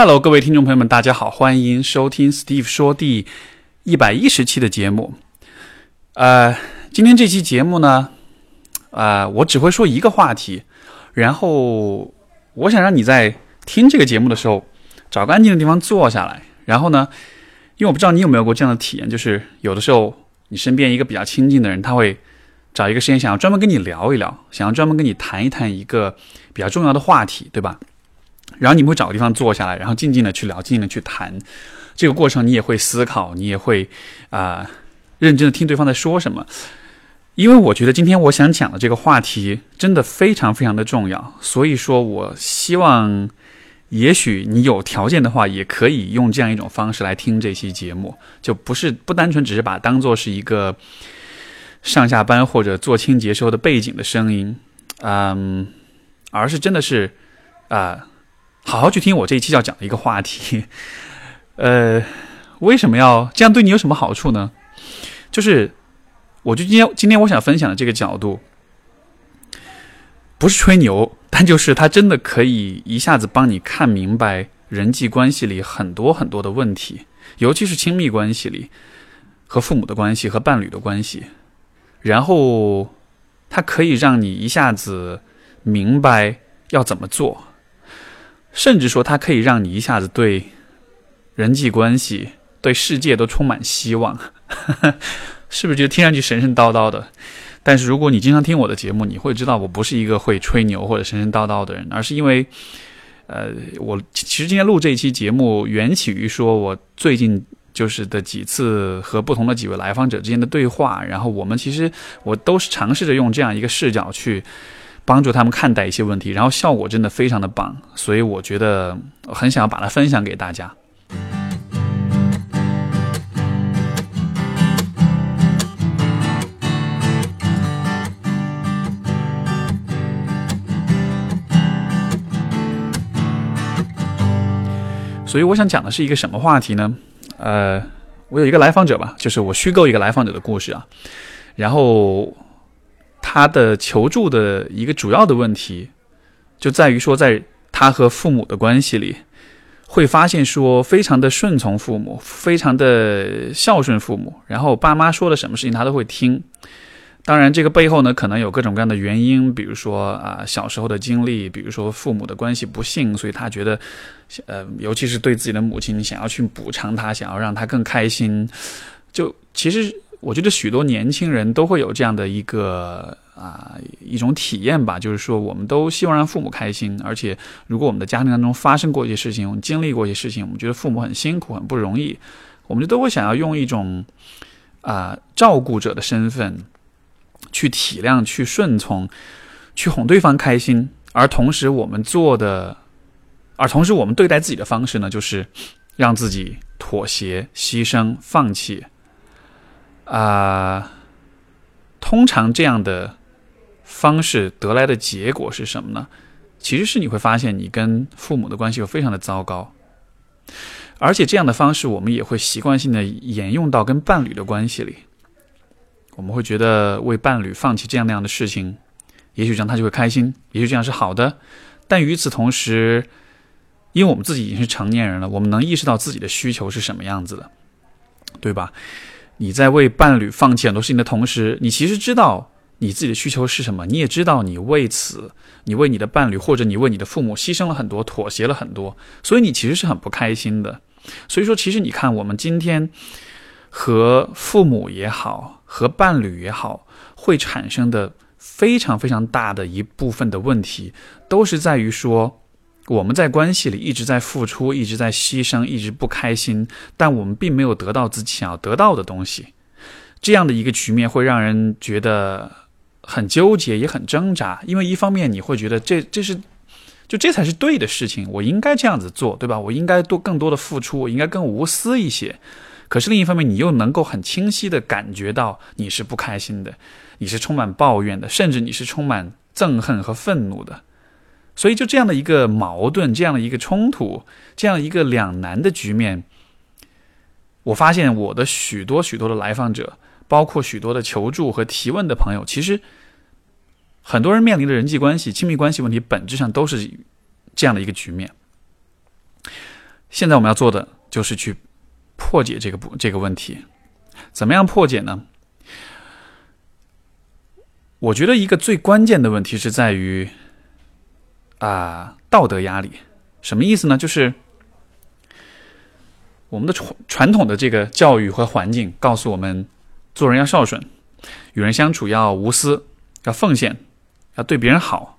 Hello，各位听众朋友们，大家好，欢迎收听 Steve 说第一百一十期的节目。呃，今天这期节目呢，啊，我只会说一个话题，然后我想让你在听这个节目的时候，找个安静的地方坐下来，然后呢，因为我不知道你有没有过这样的体验，就是有的时候你身边一个比较亲近的人，他会找一个时间想要专门跟你聊一聊，想要专门跟你谈一谈一个比较重要的话题，对吧？然后你们会找个地方坐下来，然后静静的去聊，静静的去谈。这个过程你也会思考，你也会啊认真的听对方在说什么。因为我觉得今天我想讲的这个话题真的非常非常的重要，所以说我希望，也许你有条件的话，也可以用这样一种方式来听这期节目，就不是不单纯只是把它当做是一个上下班或者做清洁时候的背景的声音，嗯，而是真的是啊。好好去听我这一期要讲的一个话题，呃，为什么要这样？对你有什么好处呢？就是，我就今天今天我想分享的这个角度，不是吹牛，但就是它真的可以一下子帮你看明白人际关系里很多很多的问题，尤其是亲密关系里和父母的关系和伴侣的关系，然后它可以让你一下子明白要怎么做。甚至说，它可以让你一下子对人际关系、对世界都充满希望，是不是？觉得听上去神神叨叨的？但是如果你经常听我的节目，你会知道我不是一个会吹牛或者神神叨叨的人，而是因为，呃，我其实今天录这一期节目，缘起于说我最近就是的几次和不同的几位来访者之间的对话，然后我们其实我都是尝试着用这样一个视角去。帮助他们看待一些问题，然后效果真的非常的棒，所以我觉得很想要把它分享给大家。所以我想讲的是一个什么话题呢？呃，我有一个来访者吧，就是我虚构一个来访者的故事啊，然后。他的求助的一个主要的问题，就在于说，在他和父母的关系里，会发现说，非常的顺从父母，非常的孝顺父母，然后爸妈说的什么事情他都会听。当然，这个背后呢，可能有各种各样的原因，比如说啊，小时候的经历，比如说父母的关系不幸，所以他觉得，呃，尤其是对自己的母亲，想要去补偿他，想要让他更开心。就其实。我觉得许多年轻人都会有这样的一个啊一种体验吧，就是说我们都希望让父母开心，而且如果我们的家庭当中发生过一些事情，我们经历过一些事情，我们觉得父母很辛苦很不容易，我们就都会想要用一种啊照顾者的身份去体谅、去顺从、去哄对方开心，而同时我们做的，而同时我们对待自己的方式呢，就是让自己妥协、牺牲、放弃。啊，通常这样的方式得来的结果是什么呢？其实是你会发现你跟父母的关系会非常的糟糕，而且这样的方式我们也会习惯性的沿用到跟伴侣的关系里。我们会觉得为伴侣放弃这样那样的事情，也许这样他就会开心，也许这样是好的。但与此同时，因为我们自己已经是成年人了，我们能意识到自己的需求是什么样子的，对吧？你在为伴侣放弃很多事情的同时，你其实知道你自己的需求是什么，你也知道你为此，你为你的伴侣或者你为你的父母牺牲了很多，妥协了很多，所以你其实是很不开心的。所以说，其实你看，我们今天和父母也好，和伴侣也好，会产生的非常非常大的一部分的问题，都是在于说。我们在关系里一直在付出，一直在牺牲，一直不开心，但我们并没有得到自己想要得到的东西。这样的一个局面会让人觉得很纠结，也很挣扎。因为一方面你会觉得这这是就这才是对的事情，我应该这样子做，对吧？我应该多更多的付出，我应该更无私一些。可是另一方面，你又能够很清晰的感觉到你是不开心的，你是充满抱怨的，甚至你是充满憎恨和愤怒的。所以，就这样的一个矛盾，这样的一个冲突，这样一个两难的局面，我发现我的许多许多的来访者，包括许多的求助和提问的朋友，其实很多人面临的人际关系、亲密关系问题，本质上都是这样的一个局面。现在我们要做的就是去破解这个不这个问题。怎么样破解呢？我觉得一个最关键的问题是在于啊道德压力。什么意思呢？就是我们的传传统的这个教育和环境告诉我们，做人要孝顺，与人相处要无私，要奉献，要对别人好。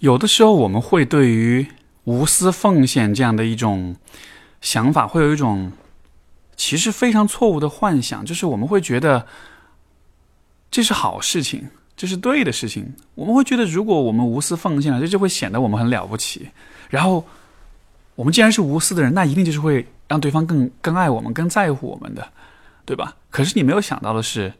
有的时候我们会对于无私奉献这样的一种想法，会有一种其实非常错误的幻想，就是我们会觉得这是好事情，这是对的事情。我们会觉得，如果我们无私奉献了，这就会显得我们很了不起。然后，我们既然是无私的人，那一定就是会让对方更更爱我们、更在乎我们的，对吧？可是你没有想到的是，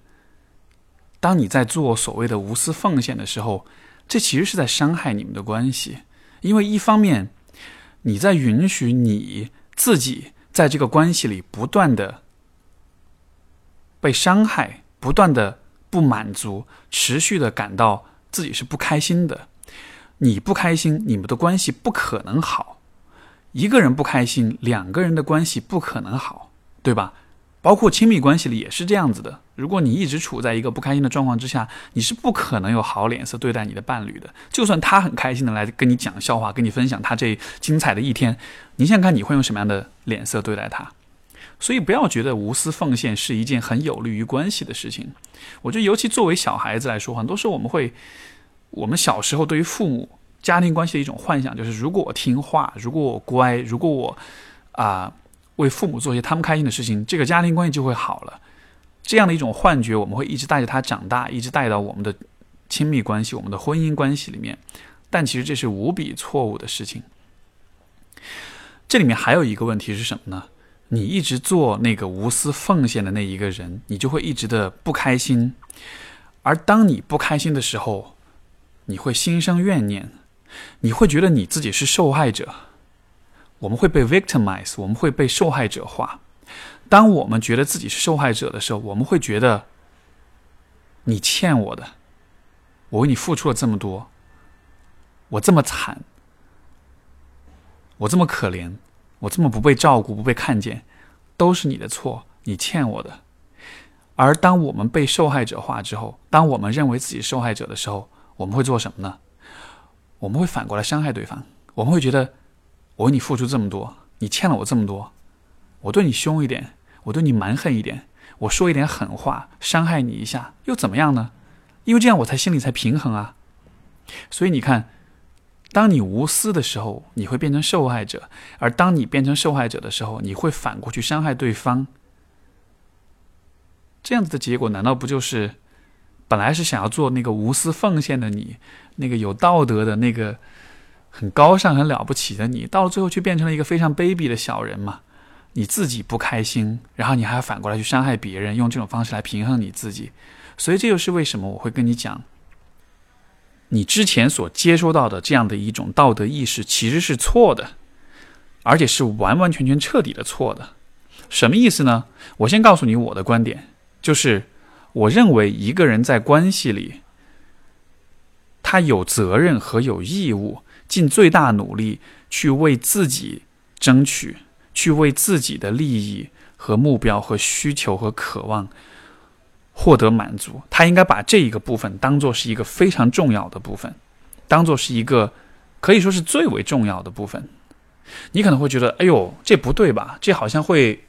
当你在做所谓的无私奉献的时候。这其实是在伤害你们的关系，因为一方面，你在允许你自己在这个关系里不断的被伤害，不断的不满足，持续的感到自己是不开心的。你不开心，你们的关系不可能好。一个人不开心，两个人的关系不可能好，对吧？包括亲密关系里也是这样子的。如果你一直处在一个不开心的状况之下，你是不可能有好脸色对待你的伴侣的。就算他很开心的来跟你讲笑话，跟你分享他这精彩的一天，你想想看你会用什么样的脸色对待他？所以不要觉得无私奉献是一件很有利于关系的事情。我觉得，尤其作为小孩子来说，很多时候我们会，我们小时候对于父母家庭关系的一种幻想，就是如果我听话，如果我乖，如果我啊。为父母做些他们开心的事情，这个家庭关系就会好了。这样的一种幻觉，我们会一直带着他长大，一直带到我们的亲密关系、我们的婚姻关系里面。但其实这是无比错误的事情。这里面还有一个问题是什么呢？你一直做那个无私奉献的那一个人，你就会一直的不开心。而当你不开心的时候，你会心生怨念，你会觉得你自己是受害者。我们会被 victimize，我们会被受害者化。当我们觉得自己是受害者的时候，我们会觉得你欠我的，我为你付出了这么多，我这么惨，我这么可怜，我这么不被照顾、不被看见，都是你的错，你欠我的。而当我们被受害者化之后，当我们认为自己受害者的时候，我们会做什么呢？我们会反过来伤害对方，我们会觉得。我为你付出这么多，你欠了我这么多，我对你凶一点，我对你蛮横一点，我说一点狠话伤害你一下，又怎么样呢？因为这样我才心里才平衡啊。所以你看，当你无私的时候，你会变成受害者；而当你变成受害者的时候，你会反过去伤害对方。这样子的结果，难道不就是本来是想要做那个无私奉献的你，那个有道德的那个？很高尚、很了不起的你，到了最后却变成了一个非常卑鄙的小人吗？你自己不开心，然后你还要反过来去伤害别人，用这种方式来平衡你自己。所以这就是为什么我会跟你讲，你之前所接收到的这样的一种道德意识其实是错的，而且是完完全全彻底的错的。什么意思呢？我先告诉你我的观点，就是我认为一个人在关系里，他有责任和有义务。尽最大努力去为自己争取，去为自己的利益和目标和需求和渴望获得满足。他应该把这一个部分当做是一个非常重要的部分，当做是一个可以说是最为重要的部分。你可能会觉得，哎呦，这不对吧？这好像会，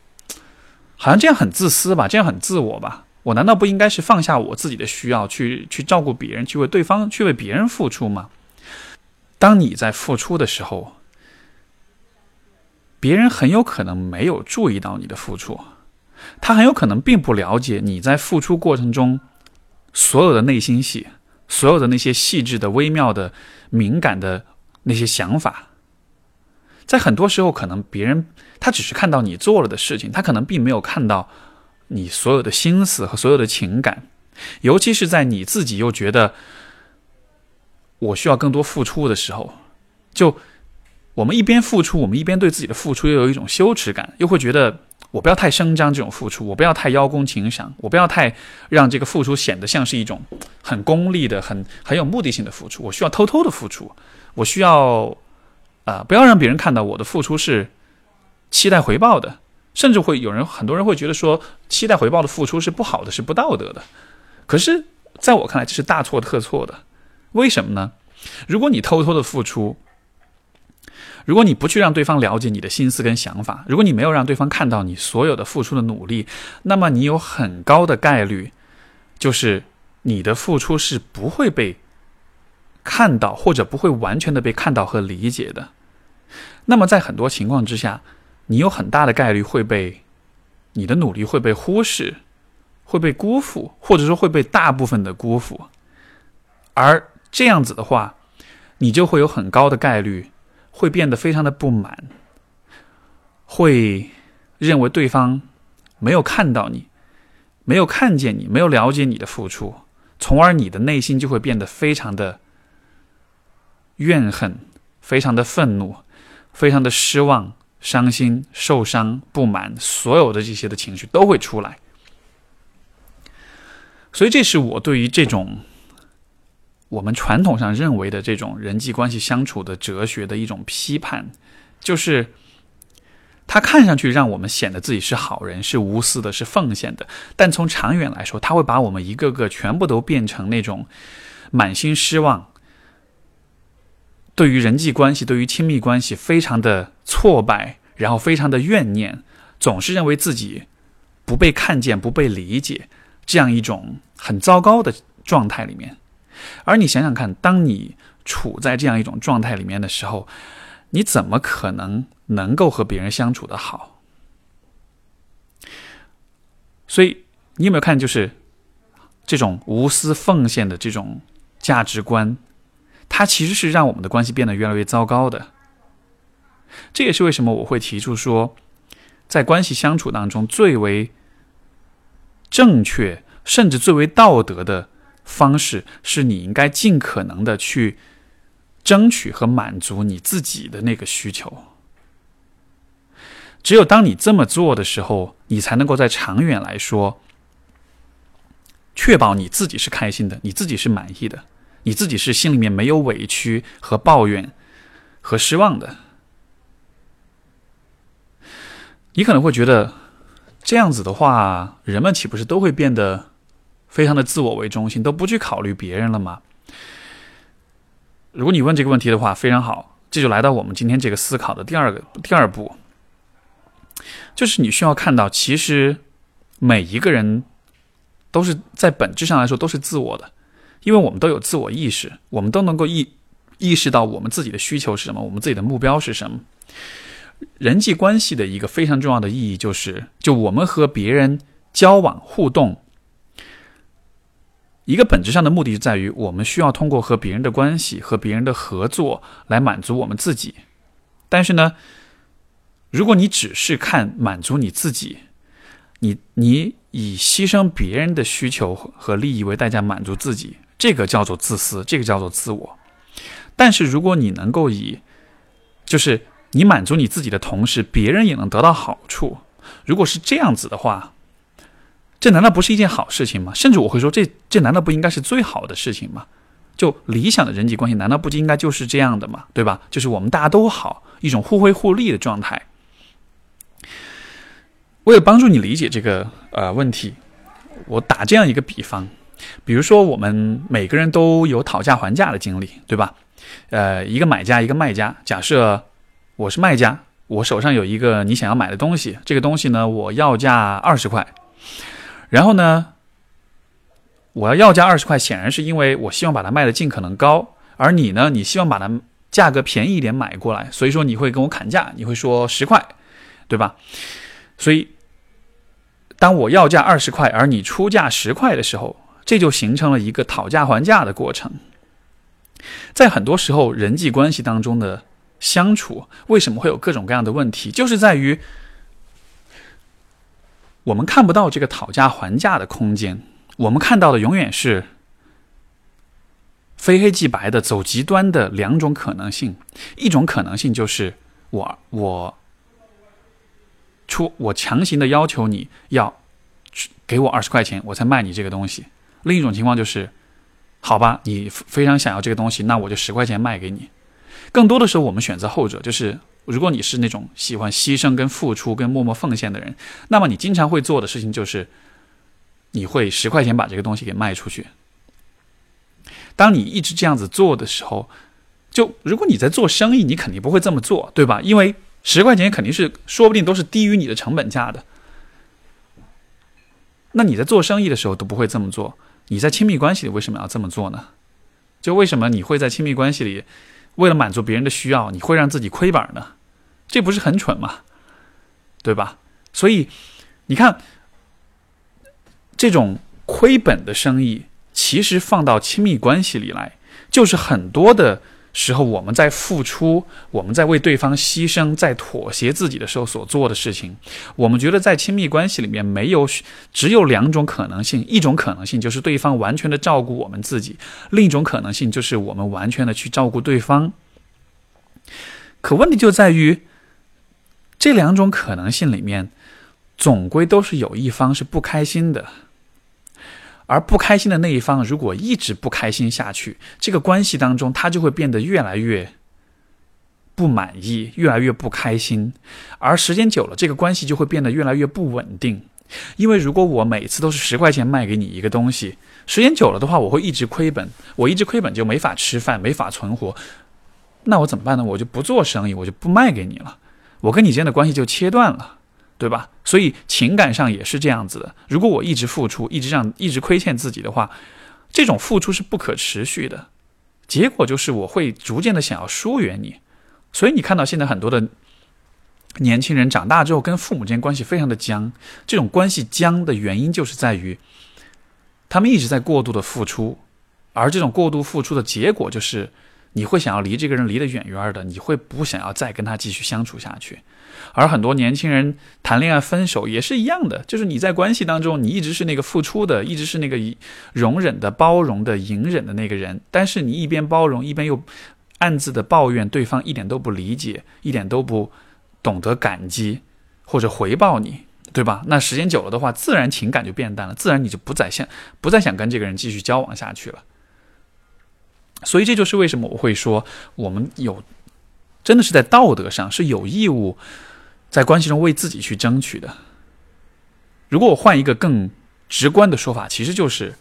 好像这样很自私吧？这样很自我吧？我难道不应该是放下我自己的需要，去去照顾别人，去为对方，去为别人付出吗？当你在付出的时候，别人很有可能没有注意到你的付出，他很有可能并不了解你在付出过程中所有的内心戏，所有的那些细致的、微妙的、敏感的那些想法。在很多时候，可能别人他只是看到你做了的事情，他可能并没有看到你所有的心思和所有的情感，尤其是在你自己又觉得。我需要更多付出的时候，就我们一边付出，我们一边对自己的付出又有一种羞耻感，又会觉得我不要太声张这种付出，我不要太邀功请赏，我不要太让这个付出显得像是一种很功利的、很很有目的性的付出。我需要偷偷的付出，我需要啊，不要让别人看到我的付出是期待回报的，甚至会有人很多人会觉得说，期待回报的付出是不好的，是不道德的。可是，在我看来，这是大错特错的。为什么呢？如果你偷偷的付出，如果你不去让对方了解你的心思跟想法，如果你没有让对方看到你所有的付出的努力，那么你有很高的概率，就是你的付出是不会被看到，或者不会完全的被看到和理解的。那么在很多情况之下，你有很大的概率会被你的努力会被忽视，会被辜负，或者说会被大部分的辜负。而这样子的话，你就会有很高的概率会变得非常的不满，会认为对方没有看到你，没有看见你，没有了解你的付出，从而你的内心就会变得非常的怨恨，非常的愤怒，非常的失望、伤心、受伤、不满，所有的这些的情绪都会出来。所以，这是我对于这种。我们传统上认为的这种人际关系相处的哲学的一种批判，就是它看上去让我们显得自己是好人、是无私的、是奉献的，但从长远来说，它会把我们一个个全部都变成那种满心失望，对于人际关系、对于亲密关系非常的挫败，然后非常的怨念，总是认为自己不被看见、不被理解，这样一种很糟糕的状态里面。而你想想看，当你处在这样一种状态里面的时候，你怎么可能能够和别人相处的好？所以你有没有看，就是这种无私奉献的这种价值观，它其实是让我们的关系变得越来越糟糕的。这也是为什么我会提出说，在关系相处当中最为正确，甚至最为道德的。方式是你应该尽可能的去争取和满足你自己的那个需求。只有当你这么做的时候，你才能够在长远来说确保你自己是开心的，你自己是满意的，你自己是心里面没有委屈和抱怨和失望的。你可能会觉得这样子的话，人们岂不是都会变得？非常的自我为中心，都不去考虑别人了吗？如果你问这个问题的话，非常好，这就来到我们今天这个思考的第二个第二步，就是你需要看到，其实每一个人都是在本质上来说都是自我的，因为我们都有自我意识，我们都能够意意识到我们自己的需求是什么，我们自己的目标是什么。人际关系的一个非常重要的意义就是，就我们和别人交往互动。一个本质上的目的在于，我们需要通过和别人的关系、和别人的合作来满足我们自己。但是呢，如果你只是看满足你自己，你你以牺牲别人的需求和利益为代价满足自己，这个叫做自私，这个叫做自我。但是如果你能够以，就是你满足你自己的同时，别人也能得到好处，如果是这样子的话。这难道不是一件好事情吗？甚至我会说，这这难道不应该是最好的事情吗？就理想的人际关系，难道不应该就是这样的吗？对吧？就是我们大家都好，一种互惠互利的状态。为了帮助你理解这个呃问题，我打这样一个比方，比如说我们每个人都有讨价还价的经历，对吧？呃，一个买家，一个卖家。假设我是卖家，我手上有一个你想要买的东西，这个东西呢，我要价二十块。然后呢，我要要价二十块，显然是因为我希望把它卖的尽可能高，而你呢，你希望把它价格便宜一点买过来，所以说你会跟我砍价，你会说十块，对吧？所以，当我要价二十块，而你出价十块的时候，这就形成了一个讨价还价的过程。在很多时候，人际关系当中的相处，为什么会有各种各样的问题，就是在于。我们看不到这个讨价还价的空间，我们看到的永远是非黑即白的、走极端的两种可能性。一种可能性就是我我出我强行的要求你要给我二十块钱，我才卖你这个东西。另一种情况就是，好吧，你非常想要这个东西，那我就十块钱卖给你。更多的时候，我们选择后者，就是如果你是那种喜欢牺牲、跟付出、跟默默奉献的人，那么你经常会做的事情就是，你会十块钱把这个东西给卖出去。当你一直这样子做的时候，就如果你在做生意，你肯定不会这么做，对吧？因为十块钱肯定是说不定都是低于你的成本价的。那你在做生意的时候都不会这么做，你在亲密关系里为什么要这么做呢？就为什么你会在亲密关系里，为了满足别人的需要，你会让自己亏本呢？这不是很蠢吗？对吧？所以你看，这种亏本的生意，其实放到亲密关系里来，就是很多的时候我们在付出，我们在为对方牺牲，在妥协自己的时候所做的事情。我们觉得在亲密关系里面没有，只有两种可能性：一种可能性就是对方完全的照顾我们自己；另一种可能性就是我们完全的去照顾对方。可问题就在于。这两种可能性里面，总归都是有一方是不开心的，而不开心的那一方，如果一直不开心下去，这个关系当中，他就会变得越来越不满意，越来越不开心，而时间久了，这个关系就会变得越来越不稳定。因为如果我每次都是十块钱卖给你一个东西，时间久了的话，我会一直亏本，我一直亏本就没法吃饭，没法存活，那我怎么办呢？我就不做生意，我就不卖给你了。我跟你之间的关系就切断了，对吧？所以情感上也是这样子的。如果我一直付出，一直让一直亏欠自己的话，这种付出是不可持续的。结果就是我会逐渐的想要疏远你。所以你看到现在很多的年轻人长大之后跟父母之间关系非常的僵，这种关系僵的原因就是在于他们一直在过度的付出，而这种过度付出的结果就是。你会想要离这个人离得远远的，你会不想要再跟他继续相处下去。而很多年轻人谈恋爱分手也是一样的，就是你在关系当中，你一直是那个付出的，一直是那个容忍的、包容的、隐忍的那个人，但是你一边包容，一边又暗自的抱怨对方一点都不理解，一点都不懂得感激或者回报你，对吧？那时间久了的话，自然情感就变淡了，自然你就不再想不再想跟这个人继续交往下去了。所以这就是为什么我会说，我们有真的是在道德上是有义务在关系中为自己去争取的。如果我换一个更直观的说法，其实就是，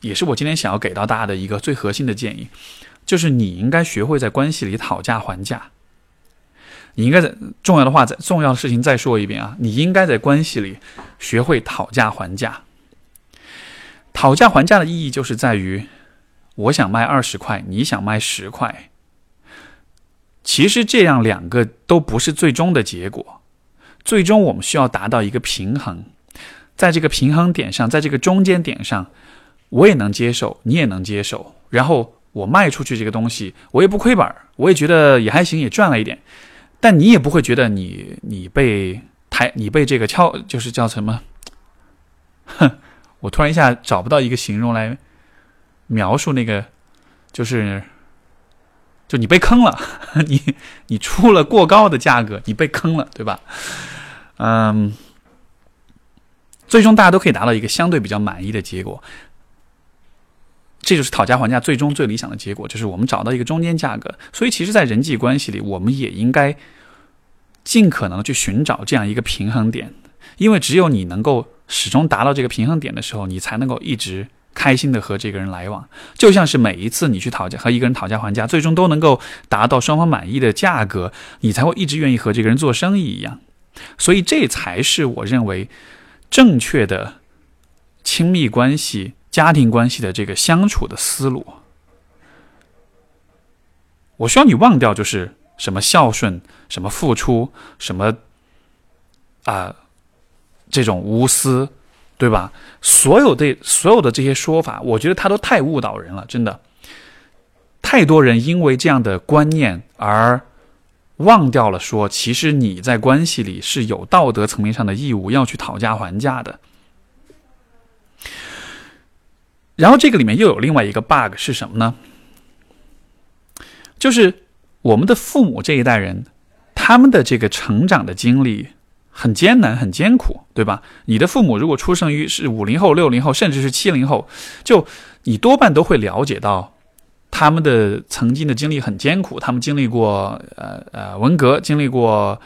也是我今天想要给到大家的一个最核心的建议，就是你应该学会在关系里讨价还价。你应该在重要的话，在重要的事情再说一遍啊！你应该在关系里学会讨价还价。讨价还价的意义就是在于。我想卖二十块，你想卖十块。其实这样两个都不是最终的结果，最终我们需要达到一个平衡，在这个平衡点上，在这个中间点上，我也能接受，你也能接受，然后我卖出去这个东西，我也不亏本，我也觉得也还行，也赚了一点，但你也不会觉得你你被抬，你被这个敲，就是叫什么？哼，我突然一下找不到一个形容来。描述那个，就是，就你被坑了，你你出了过高的价格，你被坑了，对吧？嗯，最终大家都可以达到一个相对比较满意的结果，这就是讨价还价最终最理想的结果，就是我们找到一个中间价格。所以，其实，在人际关系里，我们也应该尽可能去寻找这样一个平衡点，因为只有你能够始终达到这个平衡点的时候，你才能够一直。开心的和这个人来往，就像是每一次你去讨价和一个人讨价还价，最终都能够达到双方满意的价格，你才会一直愿意和这个人做生意一样。所以这才是我认为正确的亲密关系、家庭关系的这个相处的思路。我需要你忘掉就是什么孝顺、什么付出、什么啊这种无私。对吧？所有的所有的这些说法，我觉得他都太误导人了，真的。太多人因为这样的观念而忘掉了说，其实你在关系里是有道德层面上的义务要去讨价还价的。然后这个里面又有另外一个 bug 是什么呢？就是我们的父母这一代人，他们的这个成长的经历。很艰难，很艰苦，对吧？你的父母如果出生于是五零后、六零后，甚至是七零后，就你多半都会了解到，他们的曾经的经历很艰苦，他们经历过呃呃文革，经历过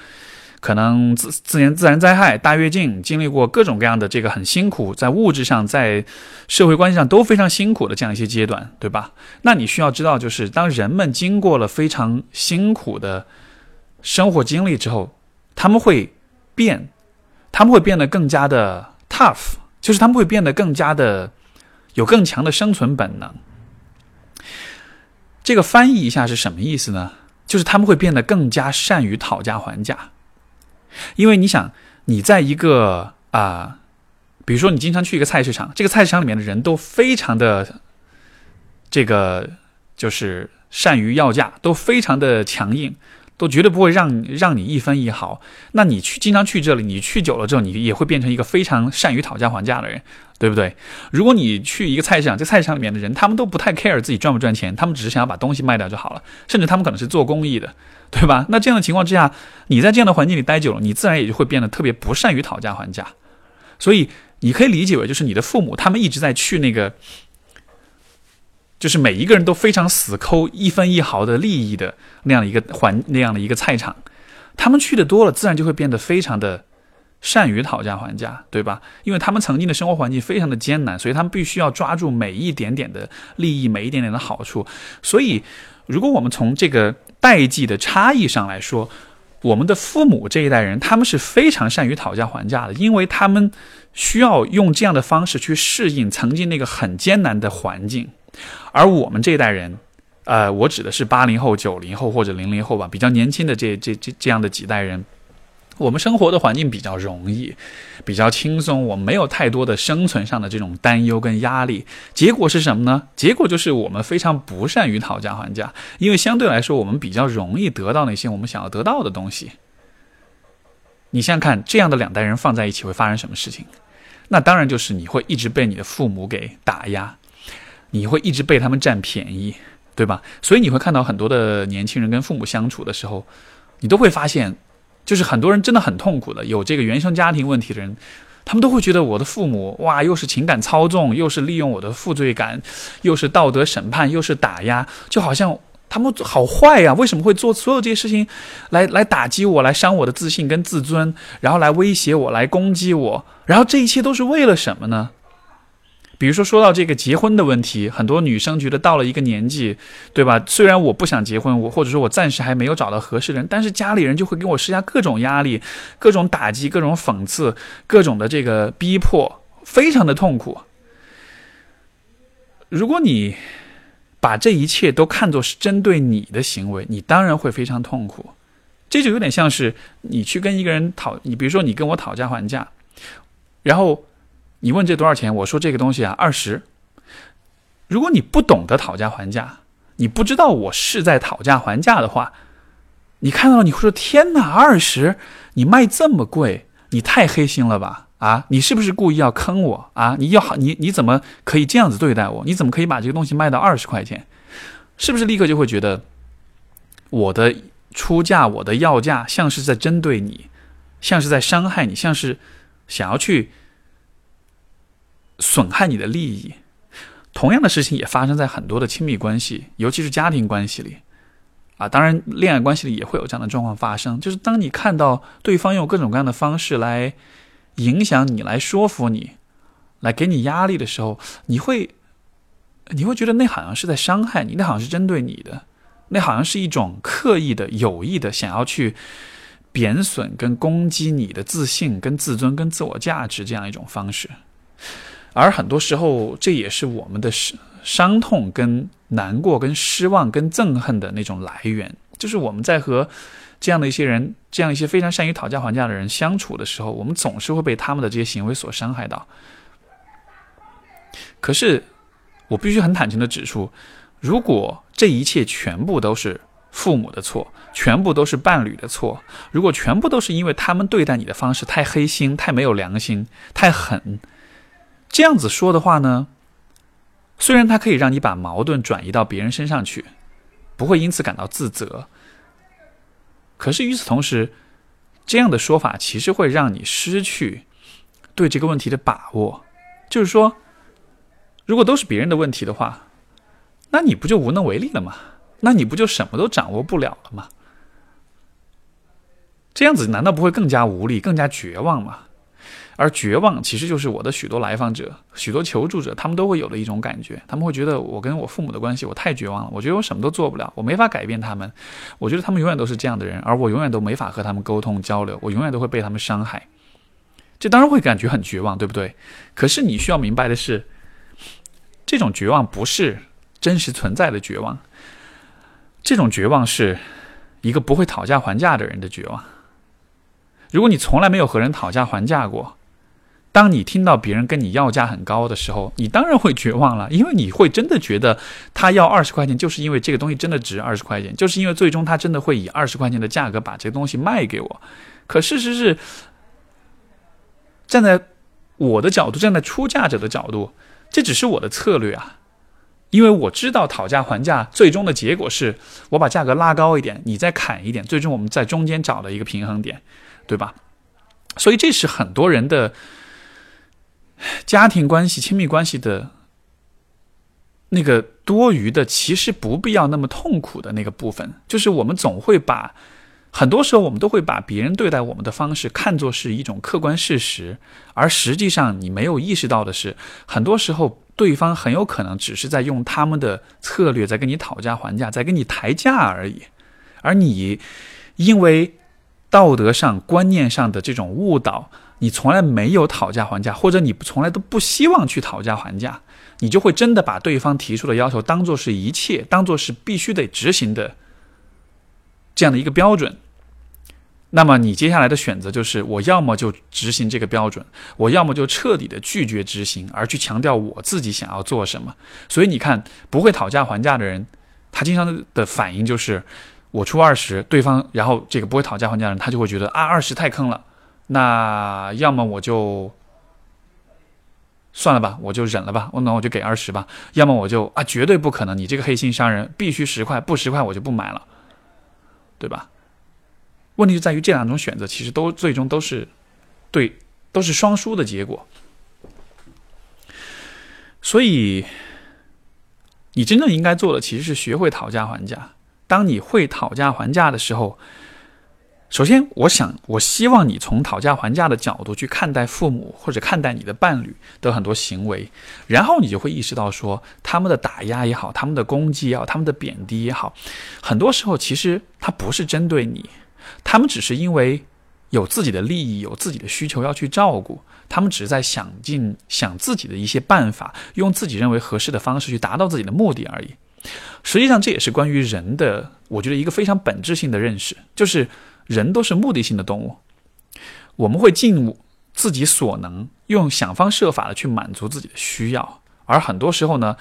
可能自自然自然灾害、大跃进，经历过各种各样的这个很辛苦，在物质上、在社会关系上都非常辛苦的这样一些阶段，对吧？那你需要知道，就是当人们经过了非常辛苦的生活经历之后，他们会变，他们会变得更加的 tough，就是他们会变得更加的有更强的生存本能。这个翻译一下是什么意思呢？就是他们会变得更加善于讨价还价，因为你想，你在一个啊，比如说你经常去一个菜市场，这个菜市场里面的人都非常的这个就是善于要价，都非常的强硬。都绝对不会让让你一分一毫。那你去经常去这里，你去久了之后，你也会变成一个非常善于讨价还价的人，对不对？如果你去一个菜市场，这菜市场里面的人，他们都不太 care 自己赚不赚钱，他们只是想要把东西卖掉就好了，甚至他们可能是做公益的，对吧？那这样的情况之下，你在这样的环境里待久了，你自然也就会变得特别不善于讨价还价。所以你可以理解为，就是你的父母他们一直在去那个。就是每一个人都非常死抠一分一毫的利益的那样的一个环那样的一个菜场，他们去的多了，自然就会变得非常的善于讨价还价，对吧？因为他们曾经的生活环境非常的艰难，所以他们必须要抓住每一点点的利益，每一点点的好处。所以，如果我们从这个代际的差异上来说，我们的父母这一代人，他们是非常善于讨价还价的，因为他们需要用这样的方式去适应曾经那个很艰难的环境。而我们这一代人，呃，我指的是八零后、九零后或者零零后吧，比较年轻的这这这这样的几代人，我们生活的环境比较容易，比较轻松，我们没有太多的生存上的这种担忧跟压力。结果是什么呢？结果就是我们非常不善于讨价还价，因为相对来说，我们比较容易得到那些我们想要得到的东西。你想想看，这样的两代人放在一起会发生什么事情？那当然就是你会一直被你的父母给打压。你会一直被他们占便宜，对吧？所以你会看到很多的年轻人跟父母相处的时候，你都会发现，就是很多人真的很痛苦的。有这个原生家庭问题的人，他们都会觉得我的父母哇，又是情感操纵，又是利用我的负罪感，又是道德审判，又是打压，就好像他们好坏呀！为什么会做所有这些事情，来 来打击我，来伤我的自信跟自尊，然后来威胁我，来攻击我，然后这一切都是为了什么呢？比如说，说到这个结婚的问题，很多女生觉得到了一个年纪，对吧？虽然我不想结婚，我或者说我暂时还没有找到合适的人，但是家里人就会给我施加各种压力、各种打击、各种讽刺、各种的这个逼迫，非常的痛苦。如果你把这一切都看作是针对你的行为，你当然会非常痛苦。这就有点像是你去跟一个人讨，你比如说你跟我讨价还价，然后。你问这多少钱？我说这个东西啊，二十。如果你不懂得讨价还价，你不知道我是在讨价还价的话，你看到了你会说：“天哪，二十！你卖这么贵，你太黑心了吧？啊，你是不是故意要坑我啊？你要好，你你怎么可以这样子对待我？你怎么可以把这个东西卖到二十块钱？是不是立刻就会觉得我的出价、我的要价像是在针对你，像是在伤害你，像是想要去？”损害你的利益，同样的事情也发生在很多的亲密关系，尤其是家庭关系里，啊，当然恋爱关系里也会有这样的状况发生。就是当你看到对方用各种各样的方式来影响你、来说服你、来给你压力的时候，你会，你会觉得那好像是在伤害你，那好像是针对你的，那好像是一种刻意的、有意的想要去贬损跟攻击你的自信、跟自尊、跟自我价值这样一种方式。而很多时候，这也是我们的伤伤痛、跟难过、跟失望、跟憎恨的那种来源。就是我们在和这样的一些人、这样一些非常善于讨价还价的人相处的时候，我们总是会被他们的这些行为所伤害到。可是，我必须很坦诚的指出，如果这一切全部都是父母的错，全部都是伴侣的错，如果全部都是因为他们对待你的方式太黑心、太没有良心、太狠。这样子说的话呢，虽然它可以让你把矛盾转移到别人身上去，不会因此感到自责，可是与此同时，这样的说法其实会让你失去对这个问题的把握。就是说，如果都是别人的问题的话，那你不就无能为力了吗？那你不就什么都掌握不了了吗？这样子难道不会更加无力、更加绝望吗？而绝望其实就是我的许多来访者、许多求助者，他们都会有的一种感觉。他们会觉得我跟我父母的关系，我太绝望了。我觉得我什么都做不了，我没法改变他们。我觉得他们永远都是这样的人，而我永远都没法和他们沟通交流。我永远都会被他们伤害。这当然会感觉很绝望，对不对？可是你需要明白的是，这种绝望不是真实存在的绝望。这种绝望是一个不会讨价还价的人的绝望。如果你从来没有和人讨价还价过，当你听到别人跟你要价很高的时候，你当然会绝望了，因为你会真的觉得他要二十块钱，就是因为这个东西真的值二十块钱，就是因为最终他真的会以二十块钱的价格把这个东西卖给我。可事实是，站在我的角度，站在出价者的角度，这只是我的策略啊，因为我知道讨价还价最终的结果是我把价格拉高一点，你再砍一点，最终我们在中间找了一个平衡点，对吧？所以这是很多人的。家庭关系、亲密关系的那个多余的，其实不必要那么痛苦的那个部分，就是我们总会把很多时候我们都会把别人对待我们的方式看作是一种客观事实，而实际上你没有意识到的是，很多时候对方很有可能只是在用他们的策略在跟你讨价还价，在跟你抬价而已，而你因为道德上、观念上的这种误导。你从来没有讨价还价，或者你从来都不希望去讨价还价，你就会真的把对方提出的要求当做是一切，当做是必须得执行的这样的一个标准。那么你接下来的选择就是，我要么就执行这个标准，我要么就彻底的拒绝执行，而去强调我自己想要做什么。所以你看，不会讨价还价的人，他经常的反应就是，我出二十，对方，然后这个不会讨价还价的人，他就会觉得啊，二十太坑了。那要么我就算了吧，我就忍了吧，我那我就给二十吧。要么我就啊，绝对不可能，你这个黑心商人必须十块，不十块我就不买了，对吧？问题就在于这两种选择其实都最终都是对，都是双输的结果。所以，你真正应该做的其实是学会讨价还价。当你会讨价还价的时候。首先，我想，我希望你从讨价还价的角度去看待父母或者看待你的伴侣的很多行为，然后你就会意识到，说他们的打压也好，他们的攻击也好，他们的贬低也好，很多时候其实他不是针对你，他们只是因为有自己的利益、有自己的需求要去照顾，他们只是在想尽想自己的一些办法，用自己认为合适的方式去达到自己的目的而已。实际上，这也是关于人的，我觉得一个非常本质性的认识，就是。人都是目的性的动物，我们会尽自己所能，用想方设法的去满足自己的需要。而很多时候呢，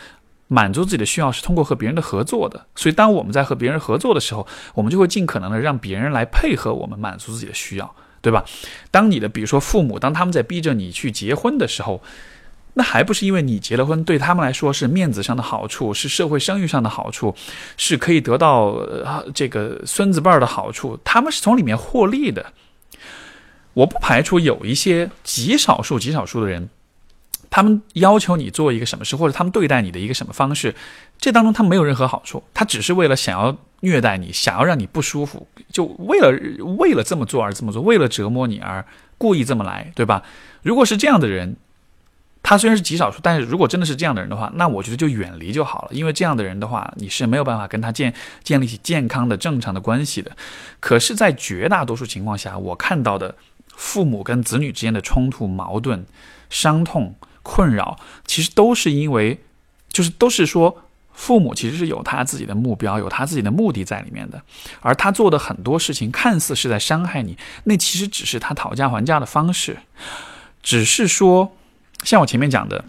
满足自己的需要是通过和别人的合作的。所以，当我们在和别人合作的时候，我们就会尽可能的让别人来配合我们满足自己的需要，对吧？当你的比如说父母，当他们在逼着你去结婚的时候。那还不是因为你结了婚，对他们来说是面子上的好处，是社会声誉上的好处，是可以得到这个孙子辈儿的好处，他们是从里面获利的。我不排除有一些极少数、极少数的人，他们要求你做一个什么事，或者他们对待你的一个什么方式，这当中他没有任何好处，他只是为了想要虐待你，想要让你不舒服，就为了为了这么做而这么做，为了折磨你而故意这么来，对吧？如果是这样的人。他虽然是极少数，但是如果真的是这样的人的话，那我觉得就远离就好了。因为这样的人的话，你是没有办法跟他建建立起健康的、正常的关系的。可是，在绝大多数情况下，我看到的父母跟子女之间的冲突、矛盾、伤痛、困扰，其实都是因为，就是都是说，父母其实是有他自己的目标、有他自己的目的在里面的，而他做的很多事情看似是在伤害你，那其实只是他讨价还价的方式，只是说。像我前面讲的，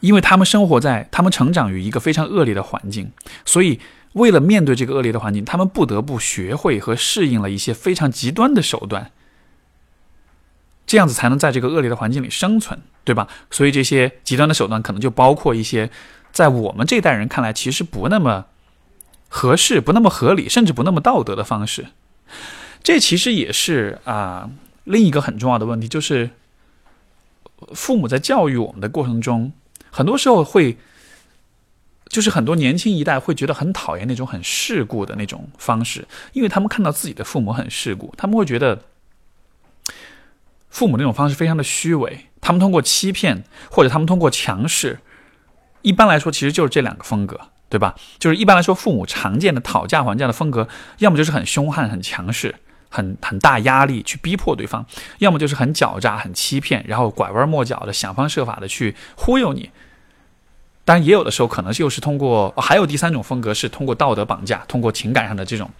因为他们生活在，他们成长于一个非常恶劣的环境，所以为了面对这个恶劣的环境，他们不得不学会和适应了一些非常极端的手段，这样子才能在这个恶劣的环境里生存，对吧？所以这些极端的手段可能就包括一些在我们这代人看来其实不那么合适、不那么合理，甚至不那么道德的方式。这其实也是啊另一个很重要的问题，就是。父母在教育我们的过程中，很多时候会就是很多年轻一代会觉得很讨厌那种很世故的那种方式，因为他们看到自己的父母很世故，他们会觉得父母那种方式非常的虚伪，他们通过欺骗或者他们通过强势，一般来说其实就是这两个风格，对吧？就是一般来说父母常见的讨价还价的风格，要么就是很凶悍、很强势、很很大压力去逼迫对方，要么就是很狡诈、很欺骗，然后拐弯抹角的想方设法的去忽悠你。当然，也有的时候可能又是通过，还有第三种风格是通过道德绑架，通过情感上的这种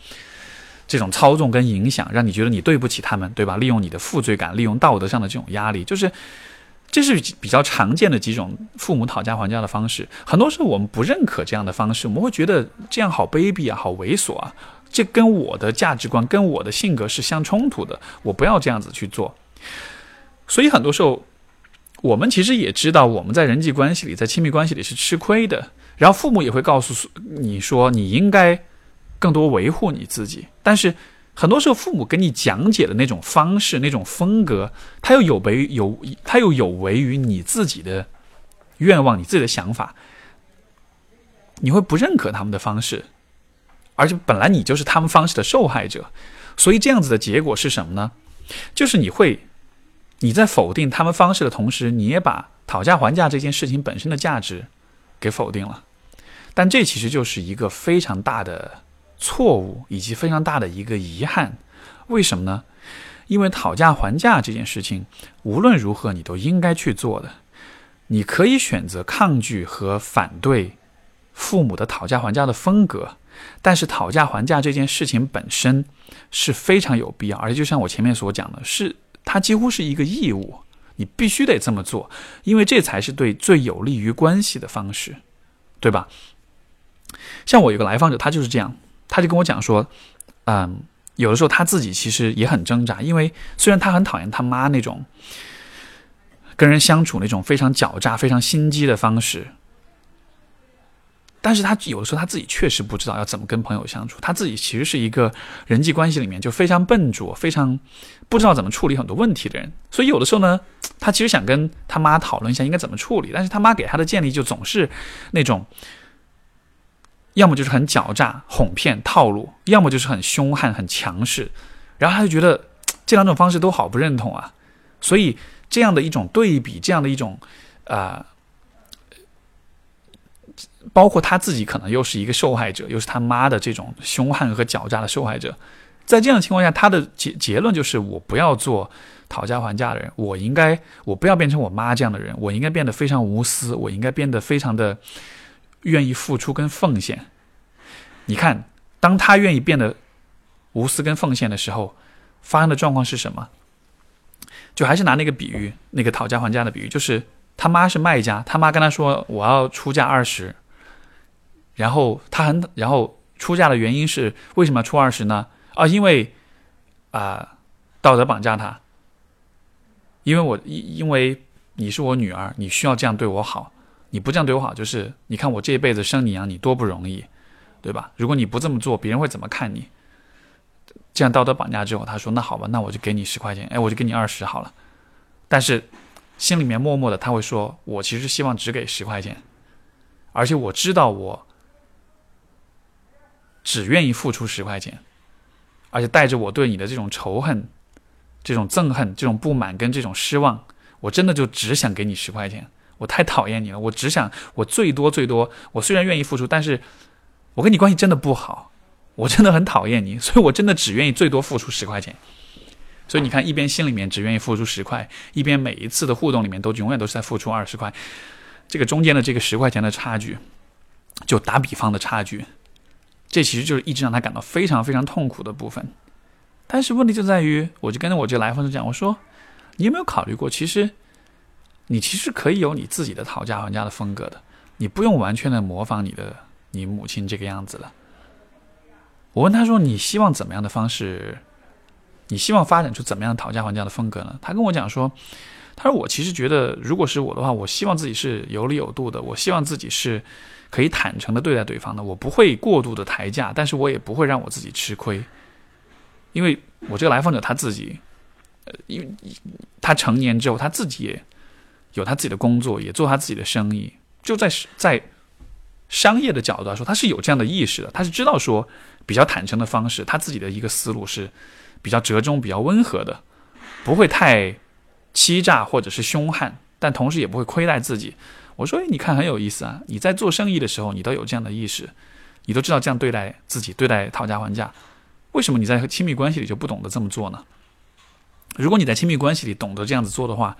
这种操纵跟影响，让你觉得你对不起他们，对吧？利用你的负罪感，利用道德上的这种压力，就是这是比较常见的几种父母讨价还价的方式。很多时候我们不认可这样的方式，我们会觉得这样好卑鄙啊，好猥琐啊，这跟我的价值观、跟我的性格是相冲突的，我不要这样子去做。所以很多时候。我们其实也知道，我们在人际关系里，在亲密关系里是吃亏的。然后父母也会告诉你说，你应该更多维护你自己。但是很多时候，父母给你讲解的那种方式、那种风格，他又有违有他又有违于你自己的愿望、你自己的想法，你会不认可他们的方式，而且本来你就是他们方式的受害者。所以这样子的结果是什么呢？就是你会。你在否定他们方式的同时，你也把讨价还价这件事情本身的价值给否定了。但这其实就是一个非常大的错误，以及非常大的一个遗憾。为什么呢？因为讨价还价这件事情，无论如何你都应该去做的。你可以选择抗拒和反对父母的讨价还价的风格，但是讨价还价这件事情本身是非常有必要，而且就像我前面所讲的，是。它几乎是一个义务，你必须得这么做，因为这才是对最有利于关系的方式，对吧？像我有个来访者，他就是这样，他就跟我讲说，嗯，有的时候他自己其实也很挣扎，因为虽然他很讨厌他妈那种跟人相处那种非常狡诈、非常心机的方式。但是他有的时候他自己确实不知道要怎么跟朋友相处，他自己其实是一个人际关系里面就非常笨拙、非常不知道怎么处理很多问题的人。所以有的时候呢，他其实想跟他妈讨论一下应该怎么处理，但是他妈给他的建议就总是那种，要么就是很狡诈、哄骗、套路，要么就是很凶悍、很强势。然后他就觉得这两种方式都好不认同啊。所以这样的一种对比，这样的一种啊。包括他自己可能又是一个受害者，又是他妈的这种凶悍和狡诈的受害者，在这样的情况下，他的结结论就是：我不要做讨价还价的人，我应该我不要变成我妈这样的人，我应该变得非常无私，我应该变得非常的愿意付出跟奉献。你看，当他愿意变得无私跟奉献的时候，发生的状况是什么？就还是拿那个比喻，那个讨价还价的比喻，就是他妈是卖家，他妈跟他说我要出价二十。然后他很，然后出价的原因是为什么出二十呢？啊，因为啊，道德绑架他。因为我因因为你是我女儿，你需要这样对我好。你不这样对我好，就是你看我这一辈子生你养你多不容易，对吧？如果你不这么做，别人会怎么看你？这样道德绑架之后，他说那好吧，那我就给你十块钱，哎，我就给你二十好了。但是心里面默默的他会说，我其实希望只给十块钱，而且我知道我。只愿意付出十块钱，而且带着我对你的这种仇恨、这种憎恨、这种不满跟这种失望，我真的就只想给你十块钱。我太讨厌你了，我只想我最多最多，我虽然愿意付出，但是我跟你关系真的不好，我真的很讨厌你，所以我真的只愿意最多付出十块钱。所以你看，一边心里面只愿意付出十块，一边每一次的互动里面都永远都是在付出二十块，这个中间的这个十块钱的差距，就打比方的差距。这其实就是一直让他感到非常非常痛苦的部分，但是问题就在于，我就跟我这个来访者讲，我说，你有没有考虑过，其实，你其实可以有你自己的讨价还价的风格的，你不用完全的模仿你的你母亲这个样子了。我问他说，你希望怎么样的方式？你希望发展出怎么样讨价还价的风格呢？他跟我讲说，他说我其实觉得，如果是我的话，我希望自己是有理有度的，我希望自己是。可以坦诚的对待对方的，我不会过度的抬价，但是我也不会让我自己吃亏，因为我这个来访者他自己，呃，因为他成年之后，他自己也有他自己的工作，也做他自己的生意，就在在商业的角度来说，他是有这样的意识的，他是知道说比较坦诚的方式，他自己的一个思路是比较折中、比较温和的，不会太欺诈或者是凶悍，但同时也不会亏待自己。我说，哎，你看很有意思啊！你在做生意的时候，你都有这样的意识，你都知道这样对待自己，对待讨价还价。为什么你在亲密关系里就不懂得这么做呢？如果你在亲密关系里懂得这样子做的话，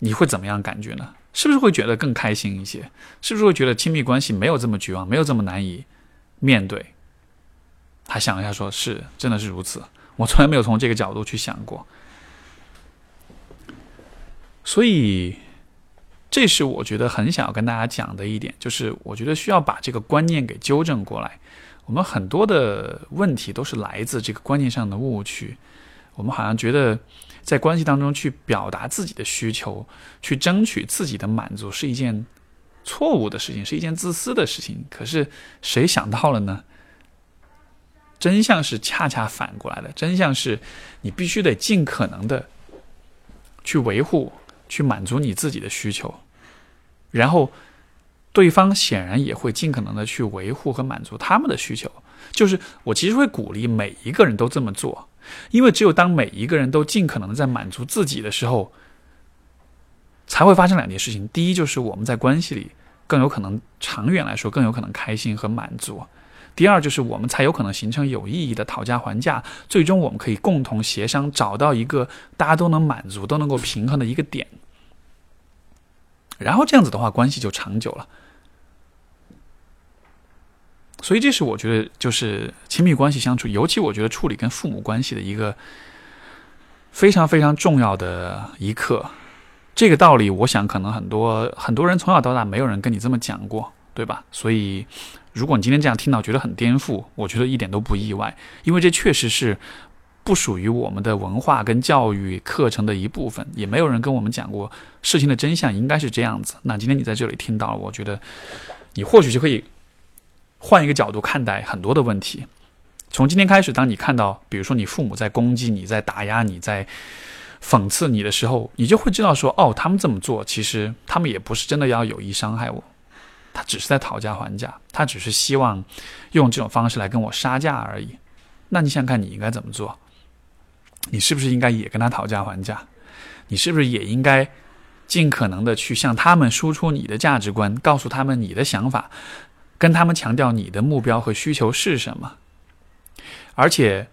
你会怎么样感觉呢？是不是会觉得更开心一些？是不是会觉得亲密关系没有这么绝望，没有这么难以面对？他想了一下，说是，真的是如此。我从来没有从这个角度去想过。所以，这是我觉得很想要跟大家讲的一点，就是我觉得需要把这个观念给纠正过来。我们很多的问题都是来自这个观念上的误区。我们好像觉得，在关系当中去表达自己的需求，去争取自己的满足，是一件错误的事情，是一件自私的事情。可是谁想到了呢？真相是恰恰反过来的。真相是你必须得尽可能的去维护、去满足你自己的需求，然后。对方显然也会尽可能的去维护和满足他们的需求，就是我其实会鼓励每一个人都这么做，因为只有当每一个人都尽可能的在满足自己的时候，才会发生两件事情。第一，就是我们在关系里更有可能长远来说更有可能开心和满足；第二，就是我们才有可能形成有意义的讨价还价，最终我们可以共同协商，找到一个大家都能满足、都能够平衡的一个点，然后这样子的话，关系就长久了。所以，这是我觉得就是亲密关系相处，尤其我觉得处理跟父母关系的一个非常非常重要的一课。这个道理，我想可能很多很多人从小到大没有人跟你这么讲过，对吧？所以，如果你今天这样听到觉得很颠覆，我觉得一点都不意外，因为这确实是不属于我们的文化跟教育课程的一部分，也没有人跟我们讲过事情的真相应该是这样子。那今天你在这里听到了，我觉得你或许就可以。换一个角度看待很多的问题。从今天开始，当你看到，比如说你父母在攻击你、在打压你、在讽刺你的时候，你就会知道说，哦，他们这么做，其实他们也不是真的要有意伤害我，他只是在讨价还价，他只是希望用这种方式来跟我杀价而已。那你想看，你应该怎么做？你是不是应该也跟他讨价还价？你是不是也应该尽可能的去向他们输出你的价值观，告诉他们你的想法？跟他们强调你的目标和需求是什么，而且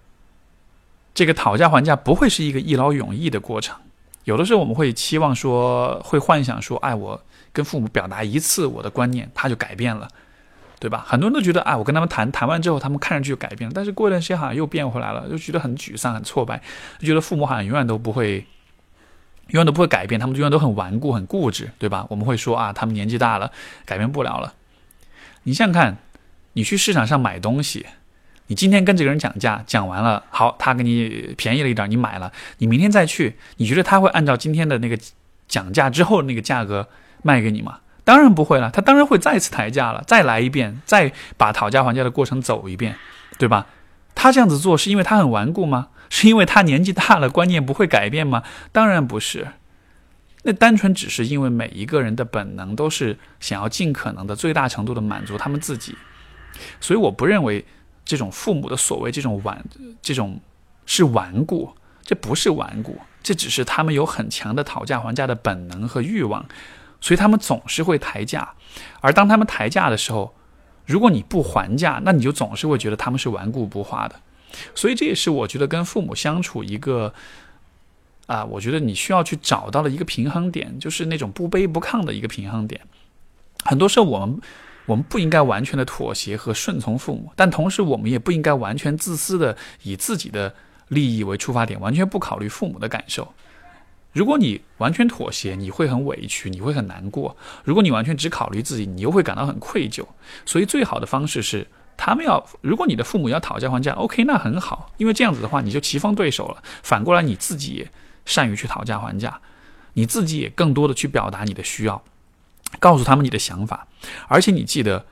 这个讨价还价不会是一个一劳永逸的过程。有的时候我们会期望说，会幻想说，哎，我跟父母表达一次我的观念，他就改变了，对吧？很多人都觉得，哎，我跟他们谈谈完之后，他们看上去就改变了，但是过一段时间好像又变回来了，就觉得很沮丧、很挫败，就觉得父母好像永远都不会，永远都不会改变，他们永远都很顽固、很固执，对吧？我们会说啊，他们年纪大了，改变不了了。你想想看，你去市场上买东西，你今天跟这个人讲价，讲完了，好，他给你便宜了一点，你买了，你明天再去，你觉得他会按照今天的那个讲价之后那个价格卖给你吗？当然不会了，他当然会再次抬价了，再来一遍，再把讨价还价的过程走一遍，对吧？他这样子做是因为他很顽固吗？是因为他年纪大了，观念不会改变吗？当然不是。那单纯只是因为每一个人的本能都是想要尽可能的最大程度的满足他们自己，所以我不认为这种父母的所谓这种顽这种是顽固，这不是顽固，这只是他们有很强的讨价还价的本能和欲望，所以他们总是会抬价，而当他们抬价的时候，如果你不还价，那你就总是会觉得他们是顽固不化的，所以这也是我觉得跟父母相处一个。啊，我觉得你需要去找到的一个平衡点，就是那种不卑不亢的一个平衡点。很多时候，我们我们不应该完全的妥协和顺从父母，但同时，我们也不应该完全自私的以自己的利益为出发点，完全不考虑父母的感受。如果你完全妥协，你会很委屈，你会很难过；如果你完全只考虑自己，你又会感到很愧疚。所以，最好的方式是，他们要，如果你的父母要讨价还价，OK，那很好，因为这样子的话，你就棋逢对手了。反过来，你自己也。善于去讨价还价，你自己也更多的去表达你的需要，告诉他们你的想法，而且你记得，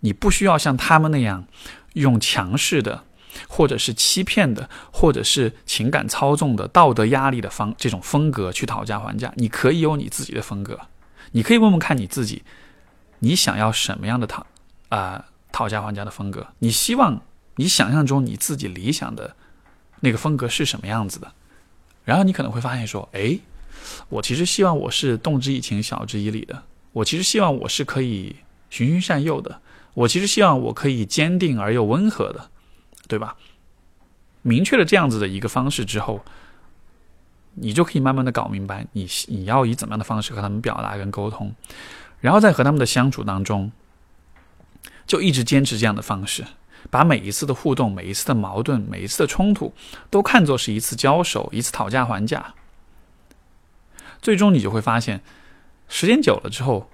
你不需要像他们那样用强势的，或者是欺骗的，或者是情感操纵的、道德压力的方这种风格去讨价还价。你可以有你自己的风格，你可以问问看你自己，你想要什么样的讨啊讨价还价的风格？你希望你想象中你自己理想的那个风格是什么样子的？然后你可能会发现说，哎，我其实希望我是动之以情，晓之以理的。我其实希望我是可以循循善诱的。我其实希望我可以坚定而又温和的，对吧？明确了这样子的一个方式之后，你就可以慢慢的搞明白你你要以怎么样的方式和他们表达跟沟通，然后在和他们的相处当中，就一直坚持这样的方式，把每一次的互动、每一次的矛盾、每一次的冲突都看作是一次交手、一次讨价还价，最终你就会发现，时间久了之后。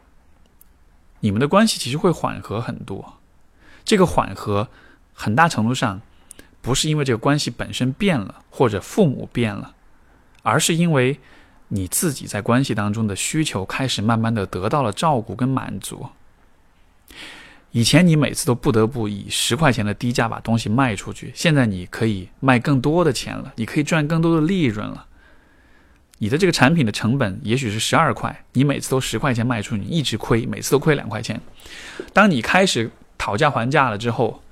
你们的关系其实会缓和很多，这个缓和很大程度上不是因为这个关系本身变了，或者父母变了，而是因为你自己在关系当中的需求开始慢慢的得到了照顾跟满足。以前你每次都不得不以十块钱的低价把东西卖出去，现在你可以卖更多的钱了，你可以赚更多的利润了。你的这个产品的成本也许是十二块，你每次都十块钱卖出，你一直亏，每次都亏两块钱。当你开始讨价还价了之后，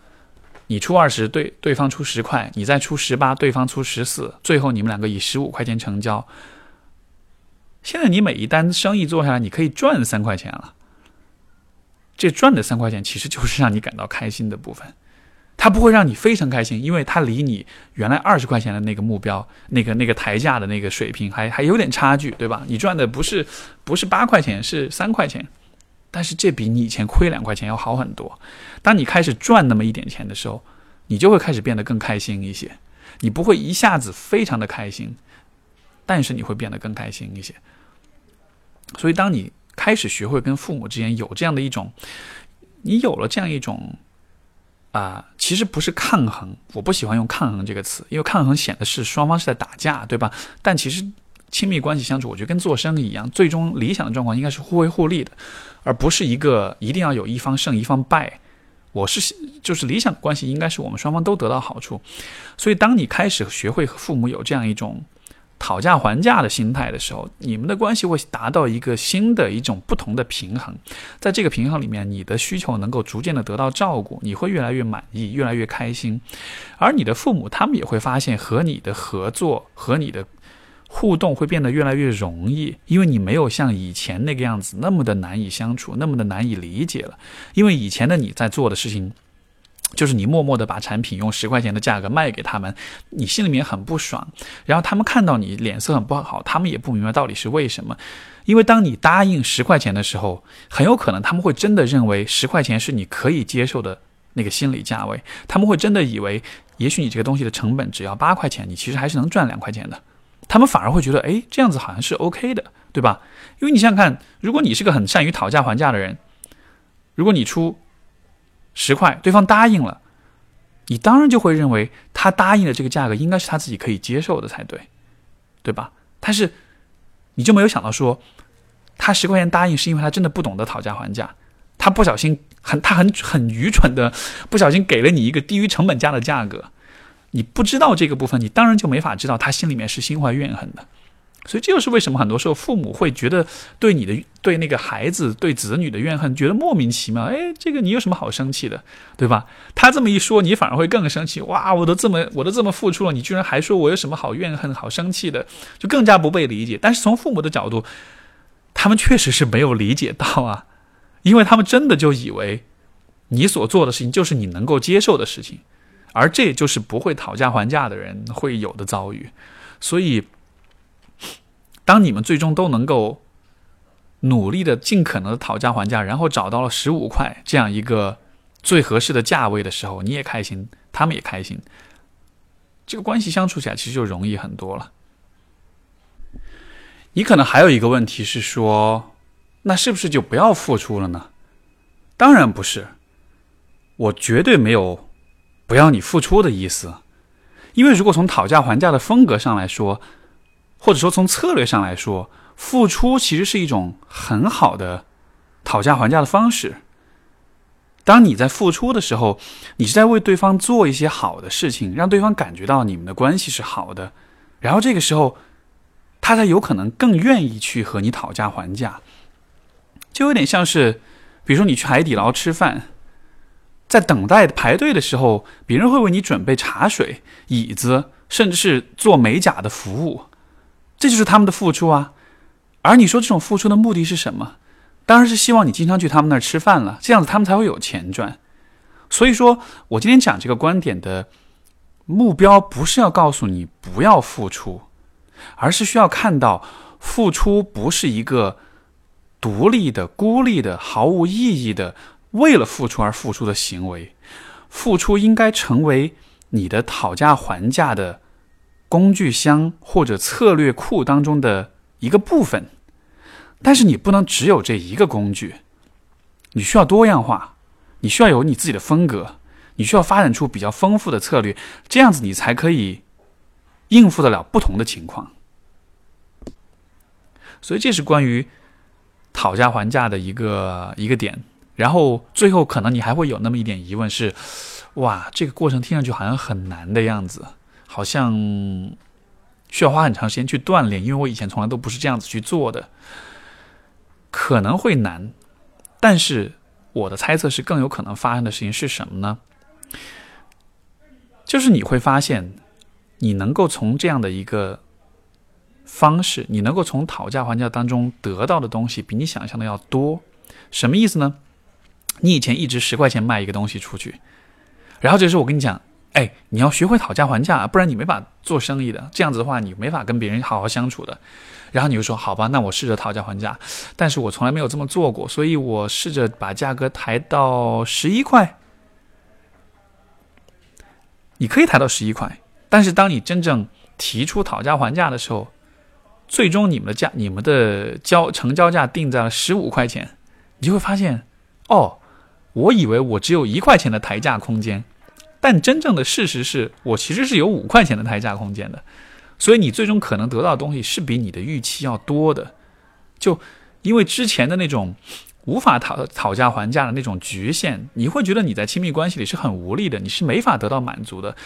你出二十，对对方出十块，你再出十八，对方出十四，最后你们两个以十五块钱成交。现在你每一单生意做下来，你可以赚三块钱了。这赚的三块钱其实就是让你感到开心的部分。它不会让你非常开心，因为它离你原来二十块钱的那个目标、那个那个抬价的那个水平还还有点差距，对吧？你赚的不是不是八块钱，是三块钱，但是这比你以前亏两块钱要好很多。当你开始赚那么一点钱的时候，你就会开始变得更开心一些。你不会一下子非常的开心，但是你会变得更开心一些。所以，当你开始学会跟父母之间有这样的一种，你有了这样一种。啊，其实不是抗衡，我不喜欢用抗衡这个词，因为抗衡显得是双方是在打架，对吧？但其实亲密关系相处，我觉得跟做生意一样，最终理想的状况应该是互惠互利的，而不是一个一定要有一方胜一方败。我是就是理想关系应该是我们双方都得到好处。所以当你开始学会和父母有这样一种。讨价还价的心态的时候，你们的关系会达到一个新的一种不同的平衡，在这个平衡里面，你的需求能够逐渐的得到照顾，你会越来越满意，越来越开心，而你的父母他们也会发现和你的合作和你的互动会变得越来越容易，因为你没有像以前那个样子那么的难以相处，那么的难以理解了，因为以前的你在做的事情。就是你默默的把产品用十块钱的价格卖给他们，你心里面很不爽，然后他们看到你脸色很不好，他们也不明白到底是为什么。因为当你答应十块钱的时候，很有可能他们会真的认为十块钱是你可以接受的那个心理价位，他们会真的以为，也许你这个东西的成本只要八块钱，你其实还是能赚两块钱的，他们反而会觉得，哎，这样子好像是 OK 的，对吧？因为你想想看，如果你是个很善于讨价还价的人，如果你出。十块，对方答应了，你当然就会认为他答应的这个价格应该是他自己可以接受的才对，对吧？但是你就没有想到说，他十块钱答应是因为他真的不懂得讨价还价，他不小心很他很很愚蠢的不小心给了你一个低于成本价的价格，你不知道这个部分，你当然就没法知道他心里面是心怀怨恨的。所以这就是为什么很多时候父母会觉得对你的对那个孩子对子女的怨恨觉得莫名其妙。哎，这个你有什么好生气的，对吧？他这么一说，你反而会更生气。哇，我都这么我都这么付出了，你居然还说我有什么好怨恨、好生气的，就更加不被理解。但是从父母的角度，他们确实是没有理解到啊，因为他们真的就以为你所做的事情就是你能够接受的事情，而这就是不会讨价还价的人会有的遭遇。所以。当你们最终都能够努力的、尽可能的讨价还价，然后找到了十五块这样一个最合适的价位的时候，你也开心，他们也开心，这个关系相处起来其实就容易很多了。你可能还有一个问题是说，那是不是就不要付出了呢？当然不是，我绝对没有不要你付出的意思，因为如果从讨价还价的风格上来说。或者说，从策略上来说，付出其实是一种很好的讨价还价的方式。当你在付出的时候，你是在为对方做一些好的事情，让对方感觉到你们的关系是好的，然后这个时候，他才有可能更愿意去和你讨价还价。就有点像是比如说你去海底捞吃饭，在等待排队的时候，别人会为你准备茶水、椅子，甚至是做美甲的服务，这就是他们的付出啊。而你说这种付出的目的是什么？当然是希望你经常去他们那儿吃饭了，这样子他们才会有钱赚。所以说我今天讲这个观点的目标，不是要告诉你不要付出，而是需要看到付出不是一个独立的、孤立的、毫无意义的为了付出而付出的行为。付出应该成为你的讨价还价的工具箱或者策略库当中的一个部分。但是你不能只有这一个工具，你需要多样化，你需要有你自己的风格，你需要发展出比较丰富的策略，这样子你才可以应付得了不同的情况。所以这是关于讨价还价的一个一个点。然后最后可能你还会有那么一点疑问是：哇，这个过程听上去好像很难的样子，好像需要花很长时间去锻炼，因为我以前从来都不是这样子去做的。可能会难，但是我的猜测是更有可能发生的事情是什么呢？就是你会发现，你能够从这样的一个方式，你能够从讨价还价当中得到的东西，比你想象的要多。什么意思呢？你以前一直十块钱卖一个东西出去，然后这时候我跟你讲，哎，你要学会讨价还价，不然你没法做生意的。这样子的话，你没法跟别人好好相处的。然后你就说好吧，那我试着讨价还价，但是我从来没有这么做过，所以我试着把价格抬到十一块。你可以抬到十一块，但是当你真正提出讨价还价的时候，最终你们的价、你们的交成交价定在了十五块钱，你就会发现，哦，我以为我只有一块钱的抬价空间，但真正的事实是我其实是有五块钱的抬价空间的。所以你最终可能得到的东西是比你的预期要多的，就因为之前的那种无法讨讨价还价的那种局限，你会觉得你在亲密关系里是很无力的，你是没法得到满足的。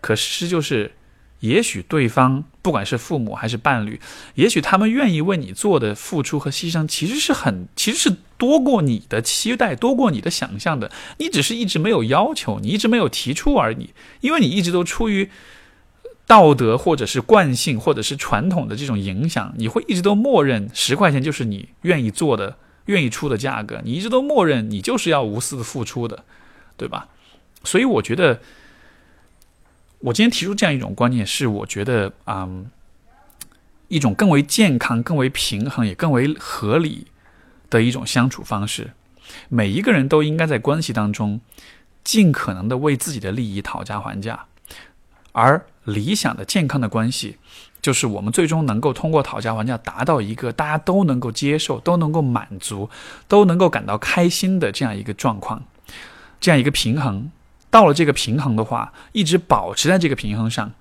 可是就是，也许对方不管是父母还是伴侣，也许他们愿意为你做的付出和牺牲，其实是很其实是多过你的期待，多过你的想象的。你只是一直没有要求，你一直没有提出而已，因为你一直都出于。道德或者是惯性或者是传统的这种影响，你会一直都默认十块钱就是你愿意做的、愿意出的价格，你一直都默认你就是要无私的付出的，对吧？所以我觉得，我今天提出这样一种观念，是我觉得啊，一种更为健康、更为平衡也更为合理的一种相处方式。每一个人都应该在关系当中尽可能的为自己的利益讨价还价，而。理想的健康的关系，就是我们最终能够通过讨价还价达到一个大家都能够接受、都能够满足、都能够感到开心的这样一个状况，这样一个平衡。到了这个平衡的话，一直保持在这个平衡上。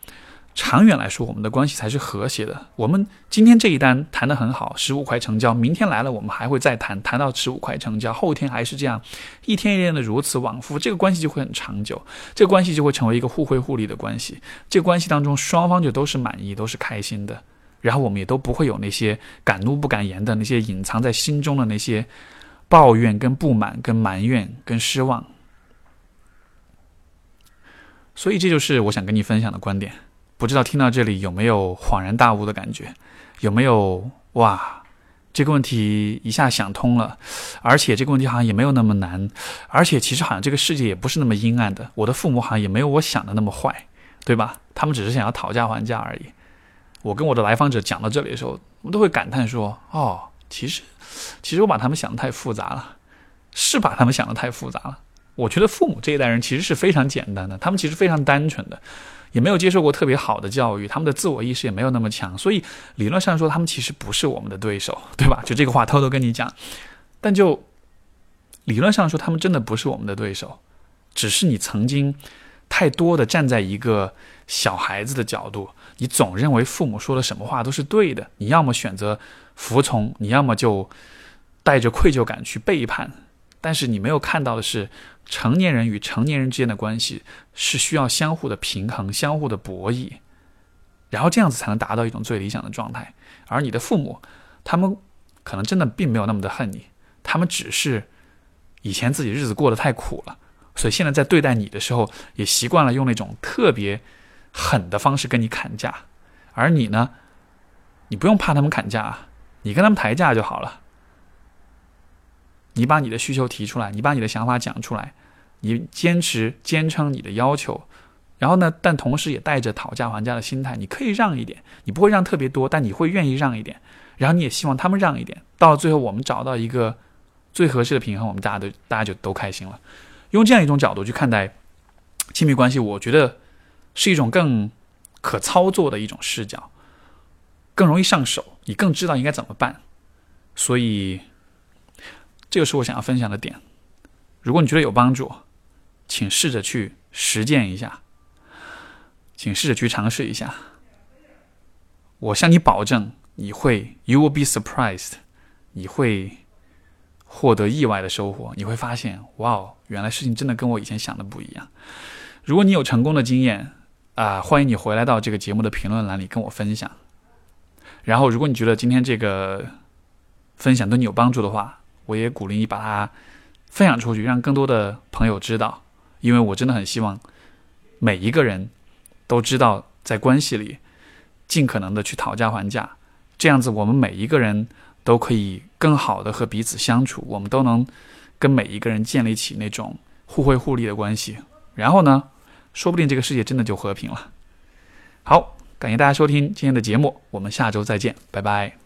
长远来说，我们的关系才是和谐的。我们今天这一单谈得很好，十五块成交。明天来了，我们还会再谈，谈到十五块成交。后天还是这样，一天一天的如此往复，这个关系就会很长久。这个关系就会成为一个互惠互利的关系。这个关系当中，双方就都是满意，都是开心的。然后我们也都不会有那些敢怒不敢言的那些隐藏在心中的那些抱怨、跟不满、跟埋怨、跟失望。所以，这就是我想跟你分享的观点。不知道听到这里有没有恍然大悟的感觉？有没有哇？这个问题一下想通了，而且这个问题好像也没有那么难，而且其实好像这个世界也不是那么阴暗的。我的父母好像也没有我想的那么坏，对吧？他们只是想要讨价还价而已。我跟我的来访者讲到这里的时候，我都会感叹说：“哦，其实，其实我把他们想的太复杂了，是把他们想的太复杂了。我觉得父母这一代人其实是非常简单的，他们其实非常单纯的。”也没有接受过特别好的教育，他们的自我意识也没有那么强，所以理论上说，他们其实不是我们的对手，对吧？就这个话偷偷跟你讲，但就理论上说，他们真的不是我们的对手，只是你曾经太多的站在一个小孩子的角度，你总认为父母说的什么话都是对的，你要么选择服从，你要么就带着愧疚感去背叛，但是你没有看到的是。成年人与成年人之间的关系是需要相互的平衡、相互的博弈，然后这样子才能达到一种最理想的状态。而你的父母，他们可能真的并没有那么的恨你，他们只是以前自己日子过得太苦了，所以现在在对待你的时候，也习惯了用那种特别狠的方式跟你砍价。而你呢，你不用怕他们砍价，你跟他们抬价就好了。你把你的需求提出来，你把你的想法讲出来，你坚持坚称你的要求，然后呢，但同时也带着讨价还价的心态，你可以让一点，你不会让特别多，但你会愿意让一点，然后你也希望他们让一点，到了最后我们找到一个最合适的平衡，我们大家都大家就都开心了。用这样一种角度去看待亲密关系，我觉得是一种更可操作的一种视角，更容易上手，你更知道应该怎么办，所以。这个是我想要分享的点。如果你觉得有帮助，请试着去实践一下，请试着去尝试一下。我向你保证，你会，you will be surprised，你会获得意外的收获。你会发现，哇哦，原来事情真的跟我以前想的不一样。如果你有成功的经验啊，欢迎你回来到这个节目的评论栏里跟我分享。然后，如果你觉得今天这个分享对你有帮助的话，我也鼓励你把它分享出去，让更多的朋友知道，因为我真的很希望每一个人都知道，在关系里尽可能的去讨价还价，这样子我们每一个人都可以更好的和彼此相处，我们都能跟每一个人建立起那种互惠互利的关系，然后呢，说不定这个世界真的就和平了。好，感谢大家收听今天的节目，我们下周再见，拜拜。